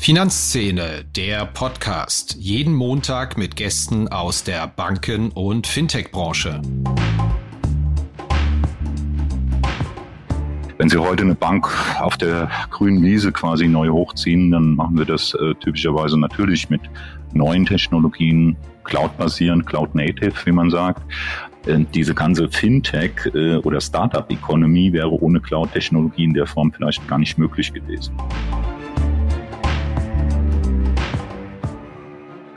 Finanzszene, der Podcast. Jeden Montag mit Gästen aus der Banken- und Fintech-Branche. Wenn Sie heute eine Bank auf der grünen Wiese quasi neu hochziehen, dann machen wir das äh, typischerweise natürlich mit neuen Technologien, Cloud-basierend, Cloud-Native, wie man sagt. Äh, diese ganze Fintech äh, oder Startup-Economy wäre ohne Cloud-Technologie in der Form vielleicht gar nicht möglich gewesen.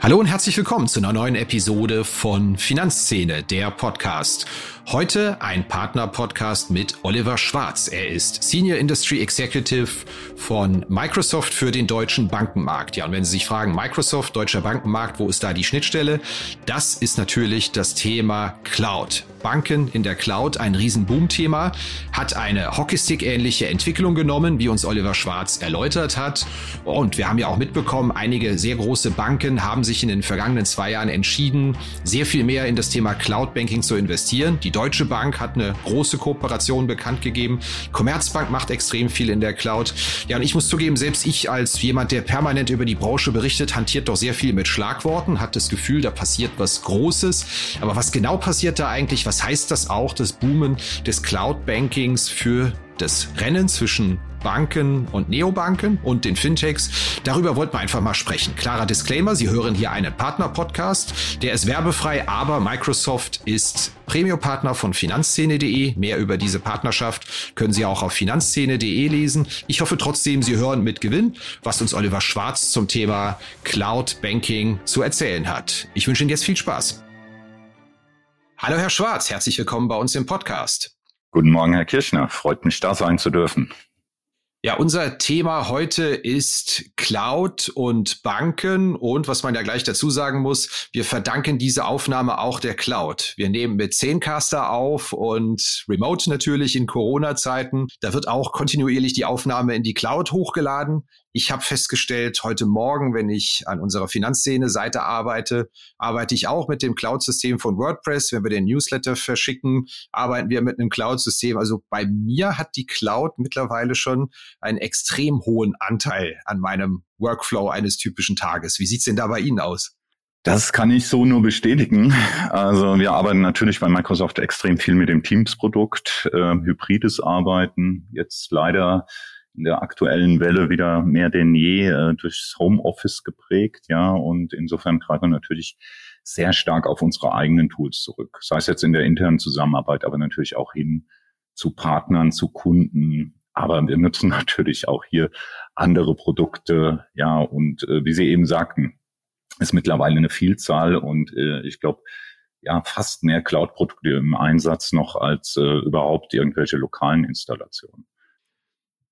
Hallo und herzlich willkommen zu einer neuen Episode von Finanzszene, der Podcast. Heute ein Partner-Podcast mit Oliver Schwarz. Er ist Senior Industry Executive von Microsoft für den deutschen Bankenmarkt. Ja, und wenn Sie sich fragen, Microsoft, deutscher Bankenmarkt, wo ist da die Schnittstelle? Das ist natürlich das Thema Cloud. Banken in der Cloud ein Riesenboom-Thema, hat eine Hockeystick-ähnliche Entwicklung genommen, wie uns Oliver Schwarz erläutert hat. Und wir haben ja auch mitbekommen, einige sehr große Banken haben sich in den vergangenen zwei Jahren entschieden, sehr viel mehr in das Thema Cloud-Banking zu investieren. Die Deutsche Bank hat eine große Kooperation bekannt gegeben. Commerzbank macht extrem viel in der Cloud. Ja, und ich muss zugeben, selbst ich als jemand, der permanent über die Branche berichtet, hantiert doch sehr viel mit Schlagworten, hat das Gefühl, da passiert was Großes. Aber was genau passiert da eigentlich? Was heißt das auch, das Boomen des Cloud-Bankings für das Rennen zwischen Banken und Neobanken und den Fintechs. Darüber wollten wir einfach mal sprechen. Klarer Disclaimer, Sie hören hier einen Partner-Podcast. Der ist werbefrei, aber Microsoft ist Premium-Partner von finanzszene.de. Mehr über diese Partnerschaft können Sie auch auf finanzszene.de lesen. Ich hoffe trotzdem, Sie hören mit Gewinn, was uns Oliver Schwarz zum Thema Cloud Banking zu erzählen hat. Ich wünsche Ihnen jetzt viel Spaß. Hallo Herr Schwarz, herzlich willkommen bei uns im Podcast. Guten Morgen, Herr Kirchner. Freut mich, da sein zu dürfen. Ja, unser Thema heute ist Cloud und Banken und was man ja gleich dazu sagen muss, wir verdanken diese Aufnahme auch der Cloud. Wir nehmen mit Zencaster auf und Remote natürlich in Corona-Zeiten. Da wird auch kontinuierlich die Aufnahme in die Cloud hochgeladen. Ich habe festgestellt, heute Morgen, wenn ich an unserer Finanzszene-Seite arbeite, arbeite ich auch mit dem Cloud-System von WordPress. Wenn wir den Newsletter verschicken, arbeiten wir mit einem Cloud-System. Also bei mir hat die Cloud mittlerweile schon einen extrem hohen Anteil an meinem Workflow eines typischen Tages. Wie sieht's denn da bei Ihnen aus? Das kann ich so nur bestätigen. Also wir arbeiten natürlich bei Microsoft extrem viel mit dem Teams-Produkt, äh, hybrides Arbeiten. Jetzt leider in der aktuellen Welle wieder mehr denn je äh, durchs Homeoffice geprägt, ja, und insofern greifen wir natürlich sehr stark auf unsere eigenen Tools zurück. Sei es jetzt in der internen Zusammenarbeit, aber natürlich auch hin zu Partnern, zu Kunden. Aber wir nutzen natürlich auch hier andere Produkte, ja, und äh, wie Sie eben sagten, ist mittlerweile eine Vielzahl und äh, ich glaube, ja, fast mehr Cloud-Produkte im Einsatz noch als äh, überhaupt irgendwelche lokalen Installationen.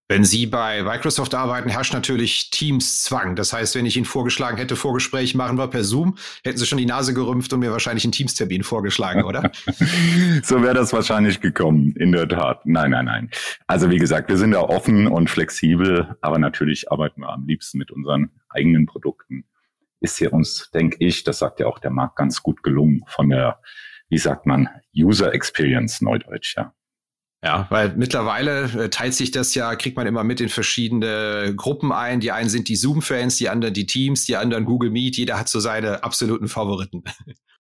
Wenn Sie bei Microsoft arbeiten, herrscht natürlich Teams-Zwang. Das heißt, wenn ich Ihnen vorgeschlagen hätte, Vorgespräch machen wir per Zoom, hätten Sie schon die Nase gerümpft und mir wahrscheinlich einen Teams-Termin vorgeschlagen, oder? so wäre das wahrscheinlich gekommen, in der Tat. Nein, nein, nein. Also wie gesagt, wir sind da offen und flexibel, aber natürlich arbeiten wir am liebsten mit unseren eigenen Produkten. Ist hier uns, denke ich, das sagt ja auch der Markt, ganz gut gelungen von der, wie sagt man, User Experience Neudeutsch, ja. Ja, weil mittlerweile äh, teilt sich das ja, kriegt man immer mit in verschiedene Gruppen ein. Die einen sind die Zoom-Fans, die anderen die Teams, die anderen Google Meet. Jeder hat so seine absoluten Favoriten.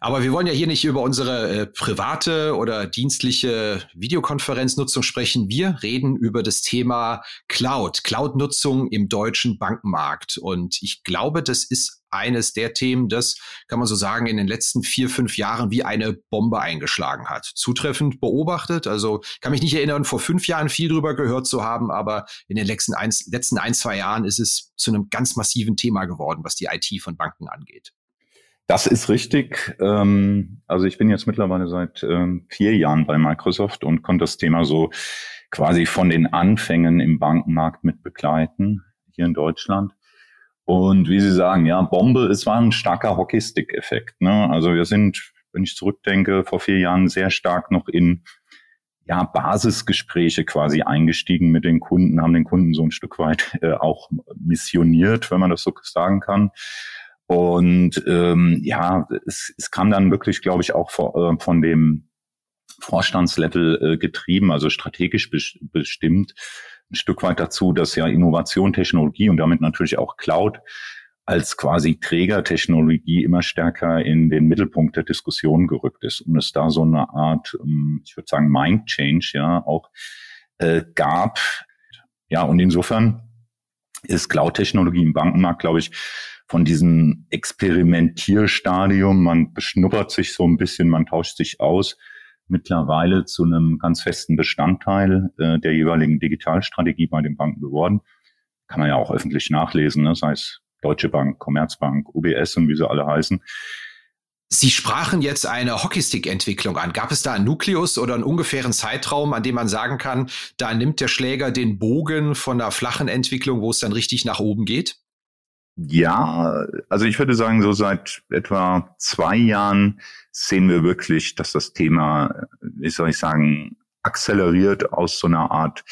Aber wir wollen ja hier nicht über unsere äh, private oder dienstliche Videokonferenznutzung sprechen. Wir reden über das Thema Cloud, Cloud-Nutzung im deutschen Bankenmarkt. Und ich glaube, das ist eines der Themen, das kann man so sagen, in den letzten vier, fünf Jahren wie eine Bombe eingeschlagen hat. Zutreffend beobachtet. Also kann mich nicht erinnern, vor fünf Jahren viel drüber gehört zu haben, aber in den letzten ein, letzten ein zwei Jahren ist es zu einem ganz massiven Thema geworden, was die IT von Banken angeht. Das ist richtig. Ähm, also ich bin jetzt mittlerweile seit ähm, vier Jahren bei Microsoft und konnte das Thema so quasi von den Anfängen im Bankenmarkt mit begleiten hier in Deutschland. Und wie Sie sagen, ja, Bombe, es war ein starker Hockeystick-Effekt. Ne? Also wir sind, wenn ich zurückdenke, vor vier Jahren sehr stark noch in ja, Basisgespräche quasi eingestiegen mit den Kunden, haben den Kunden so ein Stück weit äh, auch missioniert, wenn man das so sagen kann. Und ähm, ja, es, es kam dann wirklich, glaube ich, auch vor, äh, von dem Vorstandslevel äh, getrieben, also strategisch bestimmt, ein Stück weit dazu, dass ja Innovation, Technologie und damit natürlich auch Cloud als quasi Trägertechnologie immer stärker in den Mittelpunkt der Diskussion gerückt ist und es da so eine Art, ähm, ich würde sagen, Mind Change ja auch äh, gab. Ja, und insofern ist Cloud-Technologie im Bankenmarkt, glaube ich, von diesem Experimentierstadium, man beschnuppert sich so ein bisschen, man tauscht sich aus, mittlerweile zu einem ganz festen Bestandteil äh, der jeweiligen Digitalstrategie bei den Banken geworden. Kann man ja auch öffentlich nachlesen, ne? sei es Deutsche Bank, Commerzbank, UBS und wie sie alle heißen. Sie sprachen jetzt eine Hockeystick-Entwicklung an. Gab es da einen Nukleus oder einen ungefähren Zeitraum, an dem man sagen kann, da nimmt der Schläger den Bogen von einer flachen Entwicklung, wo es dann richtig nach oben geht? Ja, also ich würde sagen, so seit etwa zwei Jahren sehen wir wirklich, dass das Thema, wie soll ich sagen, akzeleriert aus so einer Art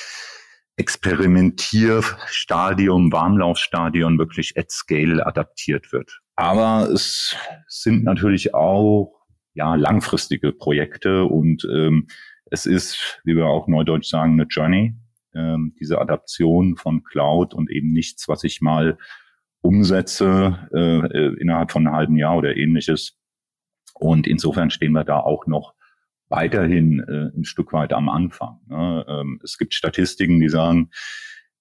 Experimentierstadium, Warmlaufstadion wirklich at scale adaptiert wird. Aber es sind natürlich auch ja langfristige Projekte und ähm, es ist, wie wir auch neudeutsch sagen, eine Journey. Ähm, diese Adaption von Cloud und eben nichts, was ich mal umsetze äh, äh, innerhalb von einem halben Jahr oder ähnliches. Und insofern stehen wir da auch noch weiterhin äh, ein Stück weit am Anfang. Ne? Ähm, es gibt Statistiken, die sagen,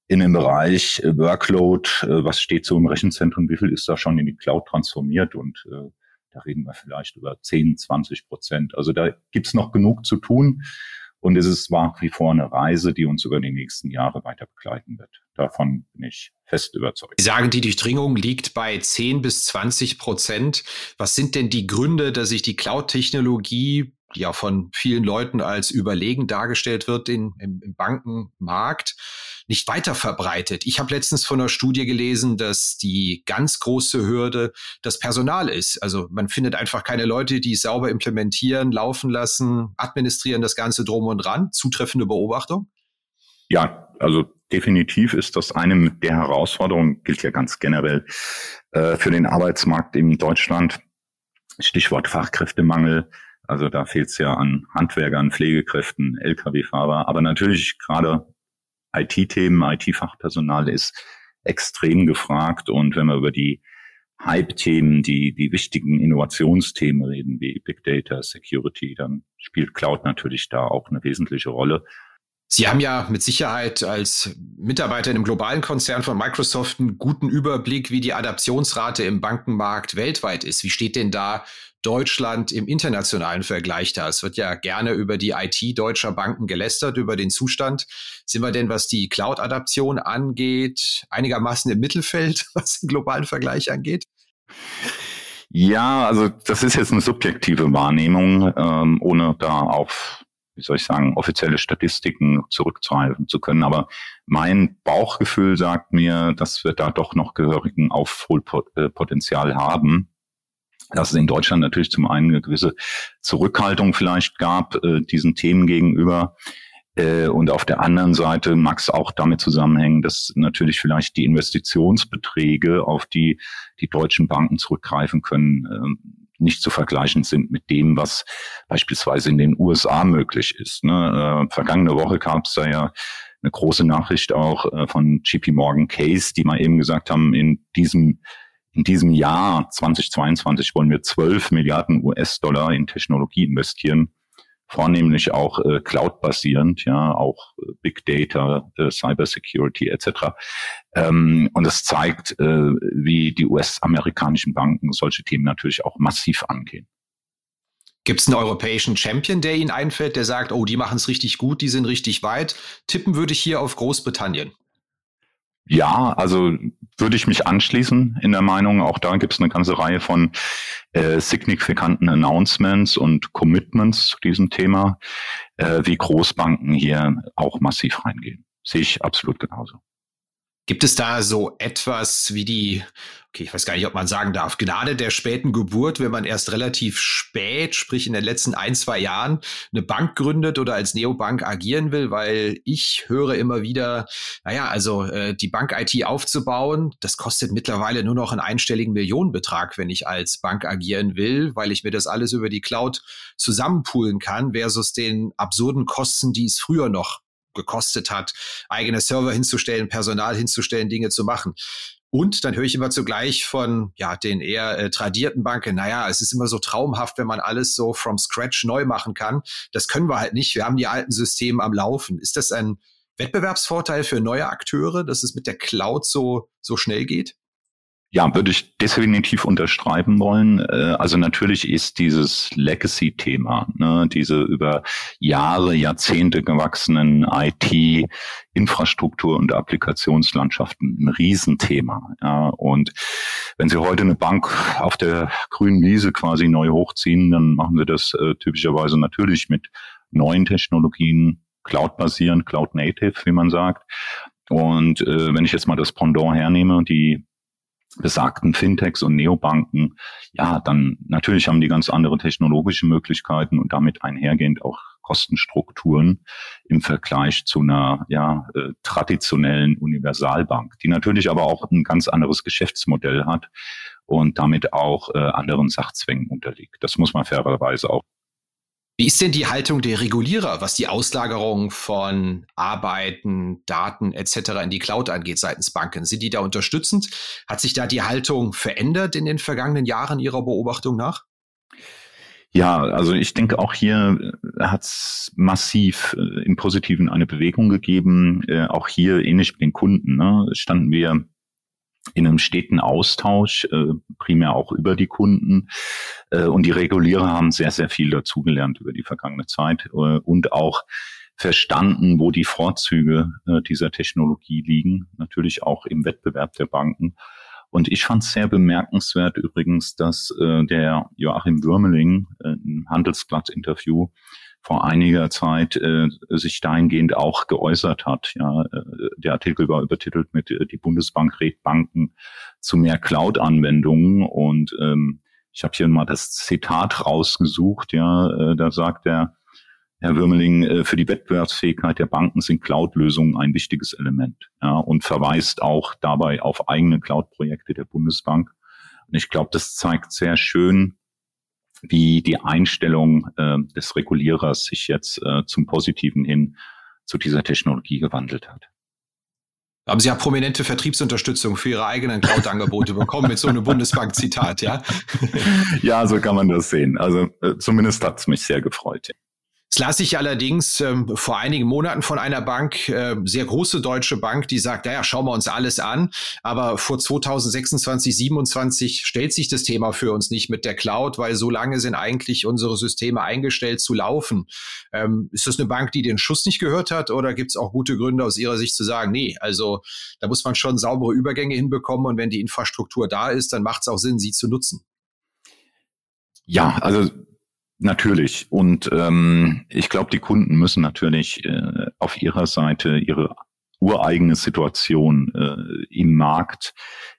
in dem Bereich äh, Workload, äh, was steht so im Rechenzentrum, wie viel ist da schon in die Cloud transformiert und äh, da reden wir vielleicht über 10, 20 Prozent. Also da gibt's noch genug zu tun. Und es ist nach wie vor eine Reise, die uns über die nächsten Jahre weiter begleiten wird. Davon bin ich fest überzeugt. Sie sagen, die Durchdringung liegt bei 10 bis 20 Prozent. Was sind denn die Gründe, dass sich die Cloud-Technologie die ja von vielen Leuten als überlegen dargestellt wird in, im, im Bankenmarkt, nicht weiter verbreitet. Ich habe letztens von einer Studie gelesen, dass die ganz große Hürde das Personal ist. Also man findet einfach keine Leute, die es sauber implementieren, laufen lassen, administrieren das Ganze drum und dran. Zutreffende Beobachtung? Ja, also definitiv ist das eine der Herausforderungen, gilt ja ganz generell äh, für den Arbeitsmarkt in Deutschland. Stichwort Fachkräftemangel also da fehlt es ja an Handwerkern, Pflegekräften, Lkw-Fahrer, aber natürlich gerade IT-Themen, IT-Fachpersonal ist extrem gefragt. Und wenn wir über die Hype-Themen, die, die wichtigen Innovationsthemen reden, wie Big Data, Security, dann spielt Cloud natürlich da auch eine wesentliche Rolle. Sie haben ja mit Sicherheit als Mitarbeiter in einem globalen Konzern von Microsoft einen guten Überblick, wie die Adaptionsrate im Bankenmarkt weltweit ist. Wie steht denn da Deutschland im internationalen Vergleich da? Es wird ja gerne über die IT deutscher Banken gelästert, über den Zustand. Sind wir denn, was die Cloud-Adaption angeht, einigermaßen im Mittelfeld, was den globalen Vergleich angeht? Ja, also das ist jetzt eine subjektive Wahrnehmung, ähm, ohne da auf wie soll ich sagen, offizielle Statistiken zurückzuhalten zu können. Aber mein Bauchgefühl sagt mir, dass wir da doch noch gehörigen Aufholpotenzial haben. Dass es in Deutschland natürlich zum einen eine gewisse Zurückhaltung vielleicht gab, äh, diesen Themen gegenüber. Äh, und auf der anderen Seite mag es auch damit zusammenhängen, dass natürlich vielleicht die Investitionsbeträge, auf die die deutschen Banken zurückgreifen können, ähm, nicht zu vergleichen sind mit dem, was beispielsweise in den USA möglich ist. Ne? Äh, vergangene Woche gab es da ja eine große Nachricht auch äh, von JP Morgan Case, die mal eben gesagt haben, in diesem in diesem Jahr 2022 wollen wir 12 Milliarden US-Dollar in Technologie investieren vornehmlich auch äh, Cloud-basierend, ja, auch äh, Big Data, äh, Cybersecurity etc. Ähm, und das zeigt, äh, wie die US-amerikanischen Banken solche Themen natürlich auch massiv angehen. Gibt es einen europäischen Champion, der Ihnen einfällt, der sagt, oh, die machen es richtig gut, die sind richtig weit? Tippen würde ich hier auf Großbritannien. Ja, also würde ich mich anschließen in der Meinung. Auch da gibt es eine ganze Reihe von äh, signifikanten Announcements und Commitments zu diesem Thema, äh, wie Großbanken hier auch massiv reingehen. Sehe ich absolut genauso. Gibt es da so etwas wie die, okay, ich weiß gar nicht, ob man sagen darf, Gnade der späten Geburt, wenn man erst relativ spät, sprich in den letzten ein, zwei Jahren, eine Bank gründet oder als Neobank agieren will? Weil ich höre immer wieder, naja, also äh, die Bank-IT aufzubauen, das kostet mittlerweile nur noch einen einstelligen Millionenbetrag, wenn ich als Bank agieren will, weil ich mir das alles über die Cloud zusammenpoolen kann, versus den absurden Kosten, die es früher noch gekostet hat, eigene Server hinzustellen, Personal hinzustellen, Dinge zu machen. Und dann höre ich immer zugleich von ja den eher äh, tradierten Banken, naja, es ist immer so traumhaft, wenn man alles so from scratch neu machen kann. Das können wir halt nicht. Wir haben die alten Systeme am Laufen. Ist das ein Wettbewerbsvorteil für neue Akteure, dass es mit der Cloud so, so schnell geht? Ja, würde ich definitiv unterschreiben wollen. Äh, also natürlich ist dieses Legacy-Thema, ne, diese über Jahre, Jahrzehnte gewachsenen IT-Infrastruktur und Applikationslandschaften ein Riesenthema. Ja, und wenn Sie heute eine Bank auf der grünen Wiese quasi neu hochziehen, dann machen wir das äh, typischerweise natürlich mit neuen Technologien, Cloud-basierend, Cloud-native, wie man sagt. Und äh, wenn ich jetzt mal das Pendant hernehme, die besagten Fintechs und Neobanken, ja, dann natürlich haben die ganz andere technologische Möglichkeiten und damit einhergehend auch Kostenstrukturen im Vergleich zu einer ja, äh, traditionellen Universalbank, die natürlich aber auch ein ganz anderes Geschäftsmodell hat und damit auch äh, anderen Sachzwängen unterliegt. Das muss man fairerweise auch wie ist denn die Haltung der Regulierer, was die Auslagerung von Arbeiten, Daten etc. in die Cloud angeht seitens Banken? Sind die da unterstützend? Hat sich da die Haltung verändert in den vergangenen Jahren Ihrer Beobachtung nach? Ja, also ich denke auch hier äh, hat es massiv äh, im Positiven eine Bewegung gegeben. Äh, auch hier ähnlich mit den Kunden ne, standen wir in einem steten Austausch, äh, primär auch über die Kunden. Äh, und die Regulierer haben sehr, sehr viel dazugelernt über die vergangene Zeit äh, und auch verstanden, wo die Vorzüge äh, dieser Technologie liegen, natürlich auch im Wettbewerb der Banken. Und ich fand es sehr bemerkenswert übrigens, dass äh, der Joachim Würmeling äh, im Handelsblatt-Interview vor einiger Zeit äh, sich dahingehend auch geäußert hat. Ja, äh, der Artikel war übertitelt mit äh, die Bundesbank rät Banken zu mehr Cloud-Anwendungen und ähm, ich habe hier mal das Zitat rausgesucht. Ja, äh, da sagt der Herr Würmeling, äh, für die Wettbewerbsfähigkeit der Banken sind Cloud-Lösungen ein wichtiges Element ja, und verweist auch dabei auf eigene Cloud-Projekte der Bundesbank. Und ich glaube, das zeigt sehr schön, wie die Einstellung äh, des Regulierers sich jetzt äh, zum Positiven hin zu dieser Technologie gewandelt hat. Haben Sie ja prominente Vertriebsunterstützung für Ihre eigenen Cloud-Angebote bekommen mit so einem Bundesbank-Zitat, ja? ja, so kann man das sehen. Also äh, zumindest hat es mich sehr gefreut. Ja. Es las ich allerdings ähm, vor einigen Monaten von einer Bank, äh, sehr große deutsche Bank, die sagt, naja, schauen wir uns alles an, aber vor 2026, 27 stellt sich das Thema für uns nicht mit der Cloud, weil so lange sind eigentlich unsere Systeme eingestellt zu laufen. Ähm, ist das eine Bank, die den Schuss nicht gehört hat oder gibt es auch gute Gründe aus Ihrer Sicht zu sagen, nee, also da muss man schon saubere Übergänge hinbekommen und wenn die Infrastruktur da ist, dann macht es auch Sinn, sie zu nutzen. Ja, also Natürlich. Und ähm, ich glaube, die Kunden müssen natürlich äh, auf ihrer Seite ihre ureigene Situation äh, im Markt,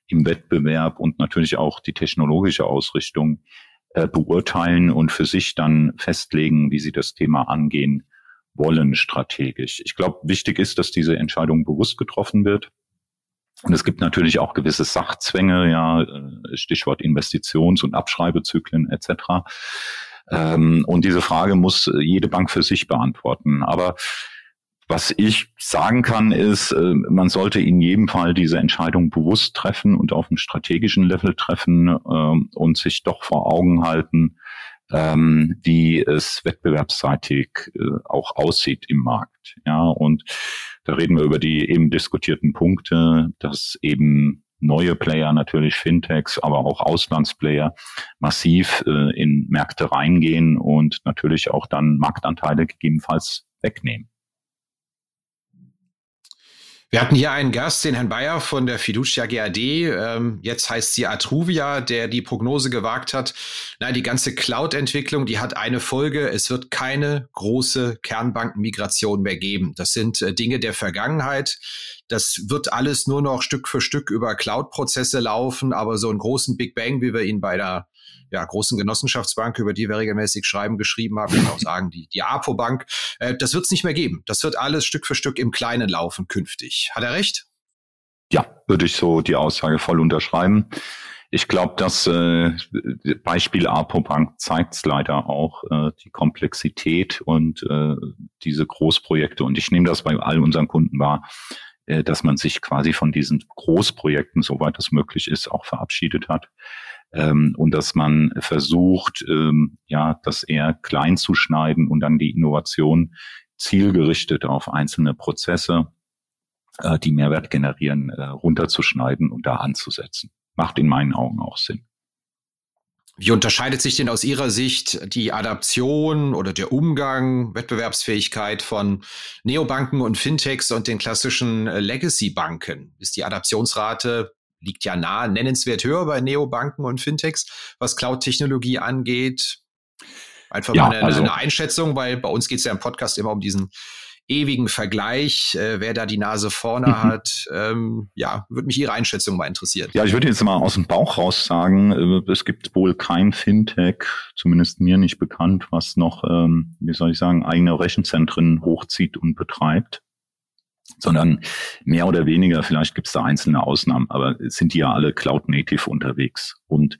im Wettbewerb und natürlich auch die technologische Ausrichtung äh, beurteilen und für sich dann festlegen, wie sie das Thema angehen wollen strategisch. Ich glaube, wichtig ist, dass diese Entscheidung bewusst getroffen wird. Und es gibt natürlich auch gewisse Sachzwänge, ja, äh, Stichwort Investitions- und Abschreibezyklen etc. Ähm, und diese Frage muss jede Bank für sich beantworten. Aber was ich sagen kann, ist, äh, man sollte in jedem Fall diese Entscheidung bewusst treffen und auf einem strategischen Level treffen äh, und sich doch vor Augen halten, ähm, wie es wettbewerbsseitig äh, auch aussieht im Markt. Ja, und da reden wir über die eben diskutierten Punkte, dass eben neue Player, natürlich Fintechs, aber auch Auslandsplayer massiv äh, in Märkte reingehen und natürlich auch dann Marktanteile gegebenenfalls wegnehmen. Wir hatten hier einen Gast, den Herrn Bayer von der Fiducia GAD. Ähm, jetzt heißt sie Atruvia, der die Prognose gewagt hat. Na, die ganze Cloud-Entwicklung, die hat eine Folge. Es wird keine große Kernbankenmigration mehr geben. Das sind äh, Dinge der Vergangenheit. Das wird alles nur noch Stück für Stück über Cloud-Prozesse laufen, aber so einen großen Big Bang, wie wir ihn bei der ja, großen Genossenschaftsbank, über die wir regelmäßig schreiben, geschrieben haben, kann auch sagen, die, die APO-Bank, äh, das wird es nicht mehr geben. Das wird alles Stück für Stück im Kleinen laufen künftig. Hat er recht? Ja, würde ich so die Aussage voll unterschreiben. Ich glaube, das äh, Beispiel Apobank zeigt es leider auch, äh, die Komplexität und äh, diese Großprojekte. Und ich nehme das bei all unseren Kunden wahr, äh, dass man sich quasi von diesen Großprojekten, soweit es möglich ist, auch verabschiedet hat. Ähm, und dass man versucht, ähm, ja, das eher klein zu schneiden und dann die Innovation zielgerichtet auf einzelne Prozesse, äh, die Mehrwert generieren, äh, runterzuschneiden und da anzusetzen macht in meinen Augen auch Sinn. Wie unterscheidet sich denn aus Ihrer Sicht die Adaption oder der Umgang, Wettbewerbsfähigkeit von Neobanken und Fintechs und den klassischen äh, Legacy-Banken? Ist die Adaptionsrate liegt ja nah, nennenswert höher bei Neobanken und Fintechs, was Cloud-Technologie angeht? Einfach ja, mal eine, also, eine Einschätzung, weil bei uns geht es ja im Podcast immer um diesen ewigen Vergleich, äh, wer da die Nase vorne mhm. hat. Ähm, ja, würde mich Ihre Einschätzung mal interessieren. Ja, ich würde jetzt mal aus dem Bauch raus sagen, äh, es gibt wohl kein Fintech, zumindest mir nicht bekannt, was noch, ähm, wie soll ich sagen, eigene Rechenzentren hochzieht und betreibt sondern mehr oder weniger, vielleicht gibt es da einzelne Ausnahmen, aber sind die ja alle Cloud-Native unterwegs. Und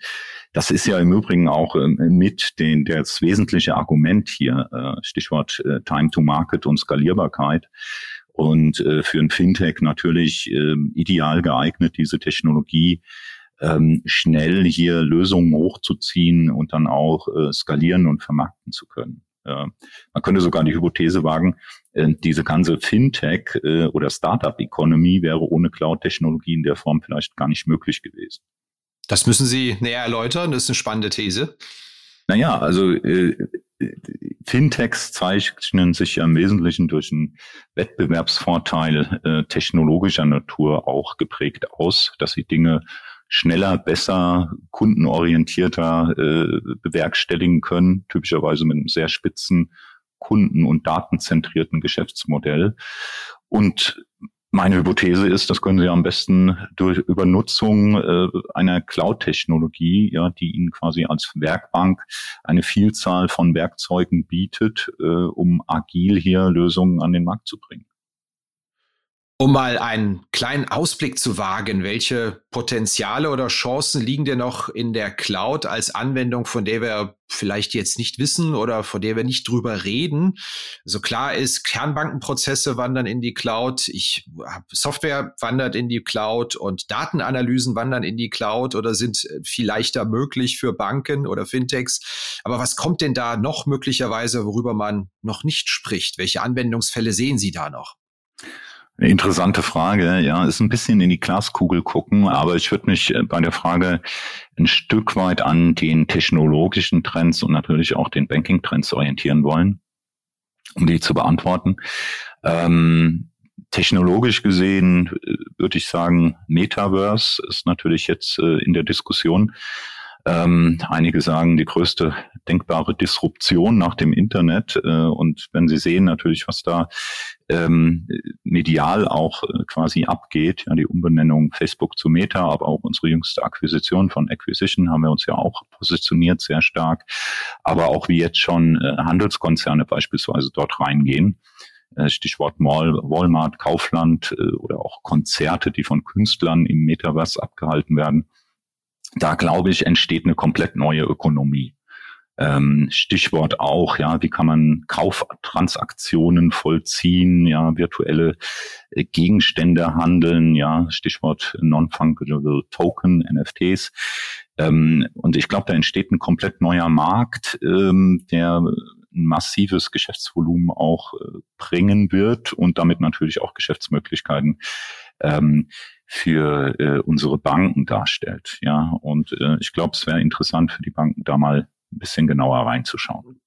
das ist ja im Übrigen auch äh, mit den, das wesentliche Argument hier, äh, Stichwort äh, Time to Market und Skalierbarkeit. Und äh, für ein Fintech natürlich äh, ideal geeignet, diese Technologie ähm, schnell hier Lösungen hochzuziehen und dann auch skalieren und vermarkten zu können. Man könnte sogar die Hypothese wagen, diese ganze Fintech äh, oder Startup-Economy wäre ohne Cloud-Technologie in der Form vielleicht gar nicht möglich gewesen. Das müssen Sie näher erläutern. Das ist eine spannende These. Naja, also äh, Fintechs zeichnen sich ja im Wesentlichen durch einen Wettbewerbsvorteil äh, technologischer Natur auch geprägt aus, dass sie Dinge schneller, besser, kundenorientierter äh, bewerkstelligen können, typischerweise mit einem sehr spitzen kunden- und datenzentrierten Geschäftsmodell. Und meine Hypothese ist, das können Sie am besten durch Übernutzung äh, einer Cloud-Technologie, ja, die Ihnen quasi als Werkbank eine Vielzahl von Werkzeugen bietet, äh, um agil hier Lösungen an den Markt zu bringen. Um mal einen kleinen Ausblick zu wagen, welche Potenziale oder Chancen liegen denn noch in der Cloud als Anwendung, von der wir vielleicht jetzt nicht wissen oder von der wir nicht drüber reden? So also klar ist, Kernbankenprozesse wandern in die Cloud, ich Software wandert in die Cloud und Datenanalysen wandern in die Cloud oder sind viel leichter möglich für Banken oder Fintechs. Aber was kommt denn da noch möglicherweise, worüber man noch nicht spricht? Welche Anwendungsfälle sehen Sie da noch? Interessante Frage, ja, ist ein bisschen in die Glaskugel gucken, aber ich würde mich äh, bei der Frage ein Stück weit an den technologischen Trends und natürlich auch den Banking-Trends orientieren wollen, um die zu beantworten. Ähm, technologisch gesehen äh, würde ich sagen, Metaverse ist natürlich jetzt äh, in der Diskussion. Ähm, einige sagen, die größte denkbare Disruption nach dem Internet. Äh, und wenn Sie sehen natürlich, was da ähm, medial auch äh, quasi abgeht, ja, die Umbenennung Facebook zu Meta, aber auch unsere jüngste Akquisition von Acquisition haben wir uns ja auch positioniert sehr stark. Aber auch wie jetzt schon äh, Handelskonzerne beispielsweise dort reingehen. Äh, Stichwort Mall, Walmart, Kaufland äh, oder auch Konzerte, die von Künstlern im Metaverse abgehalten werden da glaube ich, entsteht eine komplett neue Ökonomie. Ähm, Stichwort auch, ja, wie kann man Kauftransaktionen vollziehen, ja, virtuelle äh, Gegenstände handeln, ja, Stichwort Non-Fungible Token, NFTs. Ähm, und ich glaube, da entsteht ein komplett neuer Markt, ähm, der ein massives Geschäftsvolumen auch äh, bringen wird und damit natürlich auch Geschäftsmöglichkeiten ähm, für äh, unsere Banken darstellt. Ja, und äh, ich glaube, es wäre interessant für die Banken, da mal ein bisschen genauer reinzuschauen.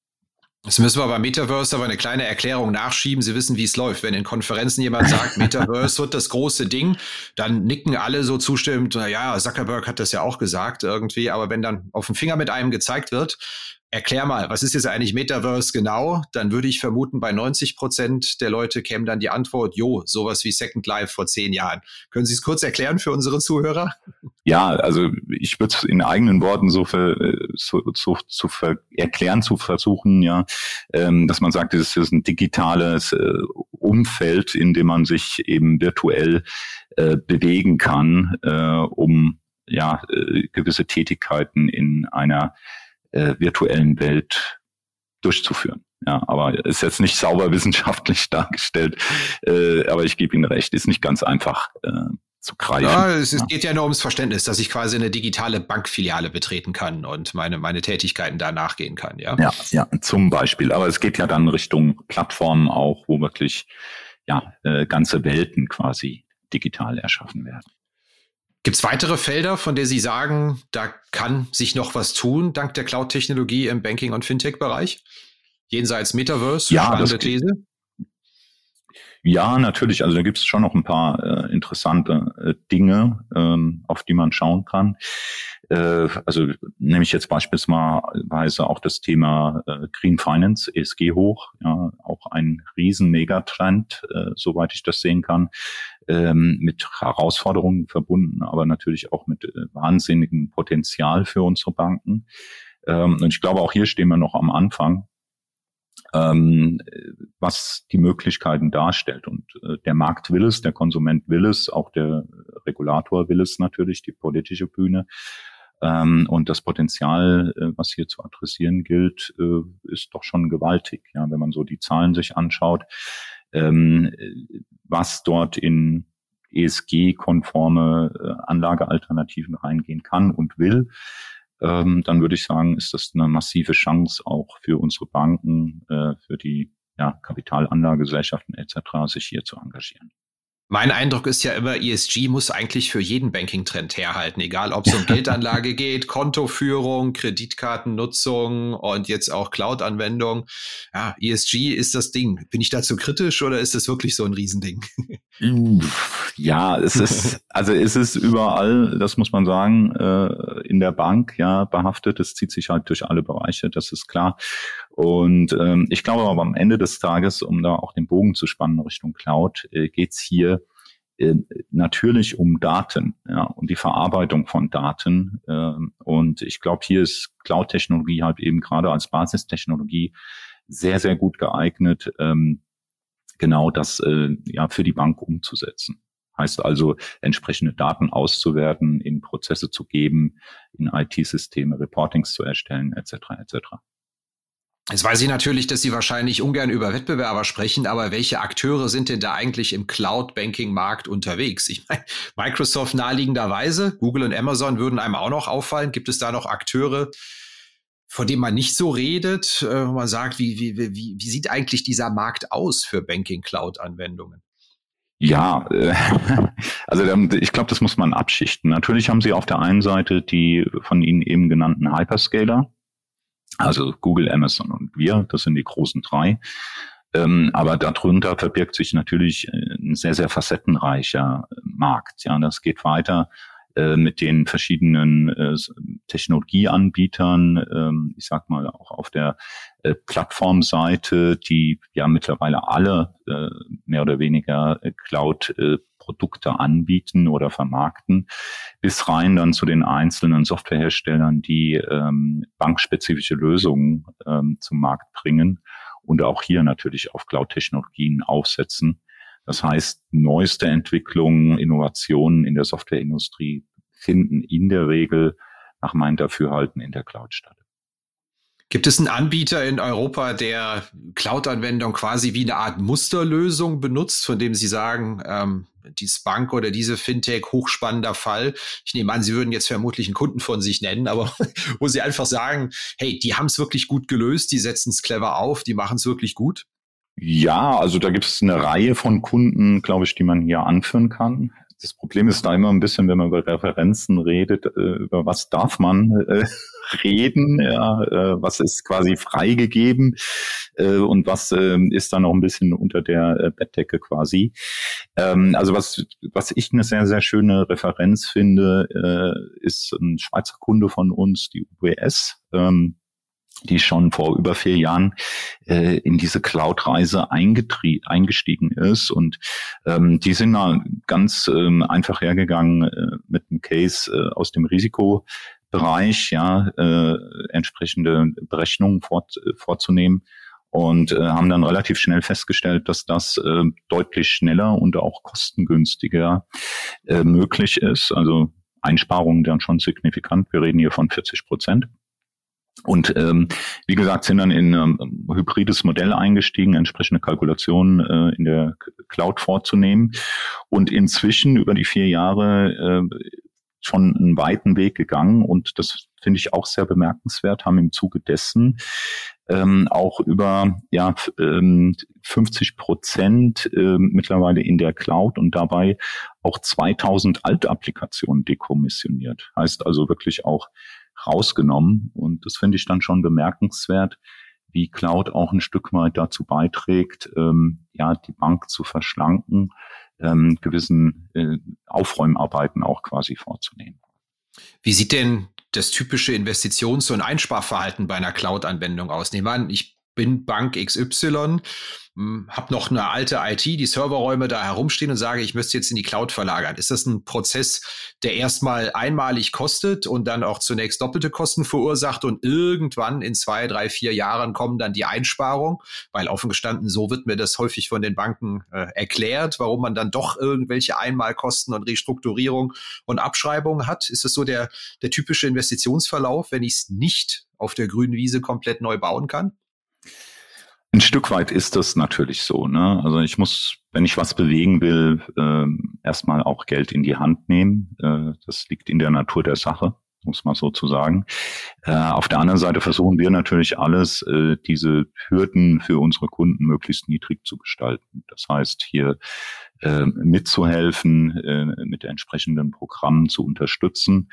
Jetzt müssen wir bei Metaverse aber eine kleine Erklärung nachschieben. Sie wissen, wie es läuft. Wenn in Konferenzen jemand sagt, Metaverse wird das große Ding, dann nicken alle so zustimmend, na ja, Zuckerberg hat das ja auch gesagt irgendwie. Aber wenn dann auf dem Finger mit einem gezeigt wird, Erklär mal, was ist jetzt eigentlich Metaverse genau? Dann würde ich vermuten, bei 90 Prozent der Leute käme dann die Antwort, jo, sowas wie Second Life vor zehn Jahren. Können Sie es kurz erklären für unsere Zuhörer? Ja, also ich würde es in eigenen Worten so, für, so, so zu ver erklären, zu versuchen, ja, ähm, dass man sagt, es ist ein digitales äh, Umfeld, in dem man sich eben virtuell äh, bewegen kann, äh, um ja äh, gewisse Tätigkeiten in einer äh, virtuellen Welt durchzuführen. Ja, aber ist jetzt nicht sauber wissenschaftlich dargestellt. Äh, aber ich gebe Ihnen recht, ist nicht ganz einfach äh, zu greifen. Ja, es, es geht ja nur ums Verständnis, dass ich quasi eine digitale Bankfiliale betreten kann und meine, meine Tätigkeiten da nachgehen kann, ja. Ja, ja, zum Beispiel. Aber es geht ja dann Richtung Plattformen auch, wo wirklich ja, äh, ganze Welten quasi digital erschaffen werden. Gibt es weitere Felder, von der Sie sagen, da kann sich noch was tun, dank der Cloud-Technologie im Banking- und Fintech-Bereich? Jenseits Metaverse, ja, spannende These? Ja, natürlich. Also da gibt es schon noch ein paar äh, interessante äh, Dinge, ähm, auf die man schauen kann. Äh, also nehme ich jetzt beispielsweise auch das Thema äh, Green Finance, ESG hoch, ja, auch ein riesen Megatrend, äh, soweit ich das sehen kann, ähm, mit Herausforderungen verbunden, aber natürlich auch mit äh, wahnsinnigem Potenzial für unsere Banken. Ähm, und ich glaube, auch hier stehen wir noch am Anfang ähm, was die Möglichkeiten darstellt. Und äh, der Markt will es, der Konsument will es, auch der Regulator will es natürlich, die politische Bühne. Ähm, und das Potenzial, äh, was hier zu adressieren gilt, äh, ist doch schon gewaltig. Ja, wenn man so die Zahlen sich anschaut, ähm, was dort in ESG-konforme äh, Anlagealternativen reingehen kann und will, ähm, dann würde ich sagen, ist das eine massive Chance auch für unsere Banken, äh, für die ja, Kapitalanlagegesellschaften etc., sich hier zu engagieren. Mein Eindruck ist ja immer, ESG muss eigentlich für jeden Banking-Trend herhalten, egal ob es um Geldanlage geht, Kontoführung, Kreditkartennutzung und jetzt auch Cloud-Anwendung. Ja, ESG ist das Ding. Bin ich dazu kritisch oder ist das wirklich so ein Riesending? Ja, es ist, also es ist überall, das muss man sagen, äh, in der Bank, ja, behaftet. Es zieht sich halt durch alle Bereiche, das ist klar. Und ähm, ich glaube aber am Ende des Tages, um da auch den Bogen zu spannen Richtung Cloud, äh, geht's hier äh, natürlich um Daten ja, und die Verarbeitung von Daten. Äh, und ich glaube, hier ist Cloud-Technologie halt eben gerade als Basistechnologie sehr, sehr gut geeignet, ähm, genau das äh, ja für die Bank umzusetzen. Heißt also, entsprechende Daten auszuwerten, in Prozesse zu geben, in IT-Systeme Reportings zu erstellen, etc. etc. Jetzt weiß ich natürlich, dass Sie wahrscheinlich ungern über Wettbewerber sprechen, aber welche Akteure sind denn da eigentlich im Cloud-Banking-Markt unterwegs? Ich meine, Microsoft naheliegenderweise, Google und Amazon würden einem auch noch auffallen. Gibt es da noch Akteure, von denen man nicht so redet, äh, wo man sagt, wie, wie, wie, wie sieht eigentlich dieser Markt aus für Banking-Cloud-Anwendungen? Ja, äh, also ich glaube, das muss man abschichten. Natürlich haben Sie auf der einen Seite die von Ihnen eben genannten Hyperscaler, also Google, Amazon und wir, das sind die großen drei. Ähm, aber darunter verbirgt sich natürlich äh, ein sehr, sehr facettenreicher Markt. Ja, das geht weiter äh, mit den verschiedenen äh, Technologieanbietern, ähm, ich sag mal auch auf der äh, Plattformseite, die ja mittlerweile alle äh, mehr oder weniger äh, Cloud äh, Produkte anbieten oder vermarkten, bis rein dann zu den einzelnen Softwareherstellern, die ähm, bankspezifische Lösungen ähm, zum Markt bringen und auch hier natürlich auf Cloud-Technologien aufsetzen. Das heißt, neueste Entwicklungen, Innovationen in der Softwareindustrie finden in der Regel nach meinem Dafürhalten in der Cloud statt. Gibt es einen Anbieter in Europa, der Cloud-Anwendung quasi wie eine Art Musterlösung benutzt, von dem Sie sagen, ähm, dieses Bank oder diese Fintech, hochspannender Fall. Ich nehme an, Sie würden jetzt vermutlich einen Kunden von sich nennen, aber wo Sie einfach sagen, hey, die haben es wirklich gut gelöst, die setzen es clever auf, die machen es wirklich gut? Ja, also da gibt es eine Reihe von Kunden, glaube ich, die man hier anführen kann. Das Problem ist da immer ein bisschen, wenn man über Referenzen redet, äh, über was darf man äh, reden, ja, äh, was ist quasi freigegeben und was ist dann noch ein bisschen unter der Bettdecke quasi. Ähm, also was, was ich eine sehr, sehr schöne Referenz finde, ist ein Schweizer Kunde von uns, die UBS. Ähm, die schon vor über vier Jahren äh, in diese Cloud-Reise eingestiegen ist. Und ähm, die sind da ganz ähm, einfach hergegangen äh, mit einem Case äh, aus dem Risikobereich, ja, äh, entsprechende Berechnungen fort, äh, vorzunehmen und äh, haben dann relativ schnell festgestellt, dass das äh, deutlich schneller und auch kostengünstiger äh, möglich ist. Also Einsparungen dann schon signifikant. Wir reden hier von 40 Prozent. Und ähm, wie gesagt, sind dann in ein ähm, hybrides Modell eingestiegen, entsprechende Kalkulationen äh, in der Cloud vorzunehmen. Und inzwischen über die vier Jahre äh, schon einen weiten Weg gegangen und das finde ich auch sehr bemerkenswert, haben im Zuge dessen ähm, auch über ja, ähm, 50 Prozent äh, mittlerweile in der Cloud und dabei auch 2000 Altapplikationen dekommissioniert. Heißt also wirklich auch rausgenommen und das finde ich dann schon bemerkenswert, wie Cloud auch ein Stück weit dazu beiträgt, ähm, ja, die Bank zu verschlanken, ähm, gewissen äh, Aufräumarbeiten auch quasi vorzunehmen. Wie sieht denn das typische Investitions- und Einsparverhalten bei einer Cloud-Anwendung aus? Nehmen wir an, ich bin Bank XY, hm, habe noch eine alte IT, die Serverräume da herumstehen und sage, ich müsste jetzt in die Cloud verlagern. Ist das ein Prozess, der erstmal einmalig kostet und dann auch zunächst doppelte Kosten verursacht und irgendwann in zwei, drei, vier Jahren kommen dann die Einsparungen? Weil offen gestanden, so wird mir das häufig von den Banken äh, erklärt, warum man dann doch irgendwelche Einmalkosten und Restrukturierung und Abschreibungen hat. Ist das so der, der typische Investitionsverlauf, wenn ich es nicht auf der grünen Wiese komplett neu bauen kann? Ein Stück weit ist das natürlich so. Ne? Also ich muss, wenn ich was bewegen will, äh, erstmal auch Geld in die Hand nehmen. Äh, das liegt in der Natur der Sache, muss man so zu sagen. Äh, auf der anderen Seite versuchen wir natürlich alles, äh, diese Hürden für unsere Kunden möglichst niedrig zu gestalten. Das heißt, hier äh, mitzuhelfen, äh, mit entsprechenden Programmen zu unterstützen.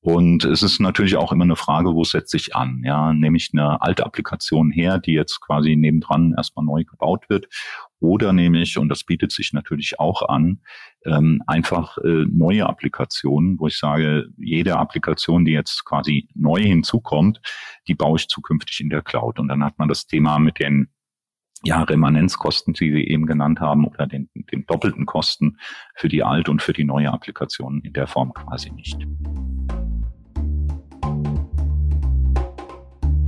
Und es ist natürlich auch immer eine Frage, wo setze ich an? Ja, nehme ich eine alte Applikation her, die jetzt quasi nebendran erstmal neu gebaut wird, oder nehme ich, und das bietet sich natürlich auch an, ähm, einfach äh, neue Applikationen, wo ich sage, jede Applikation, die jetzt quasi neu hinzukommt, die baue ich zukünftig in der Cloud. Und dann hat man das Thema mit den ja, Remanenzkosten, die Sie eben genannt haben, oder den, den doppelten Kosten für die alte und für die neue Applikation in der Form quasi nicht.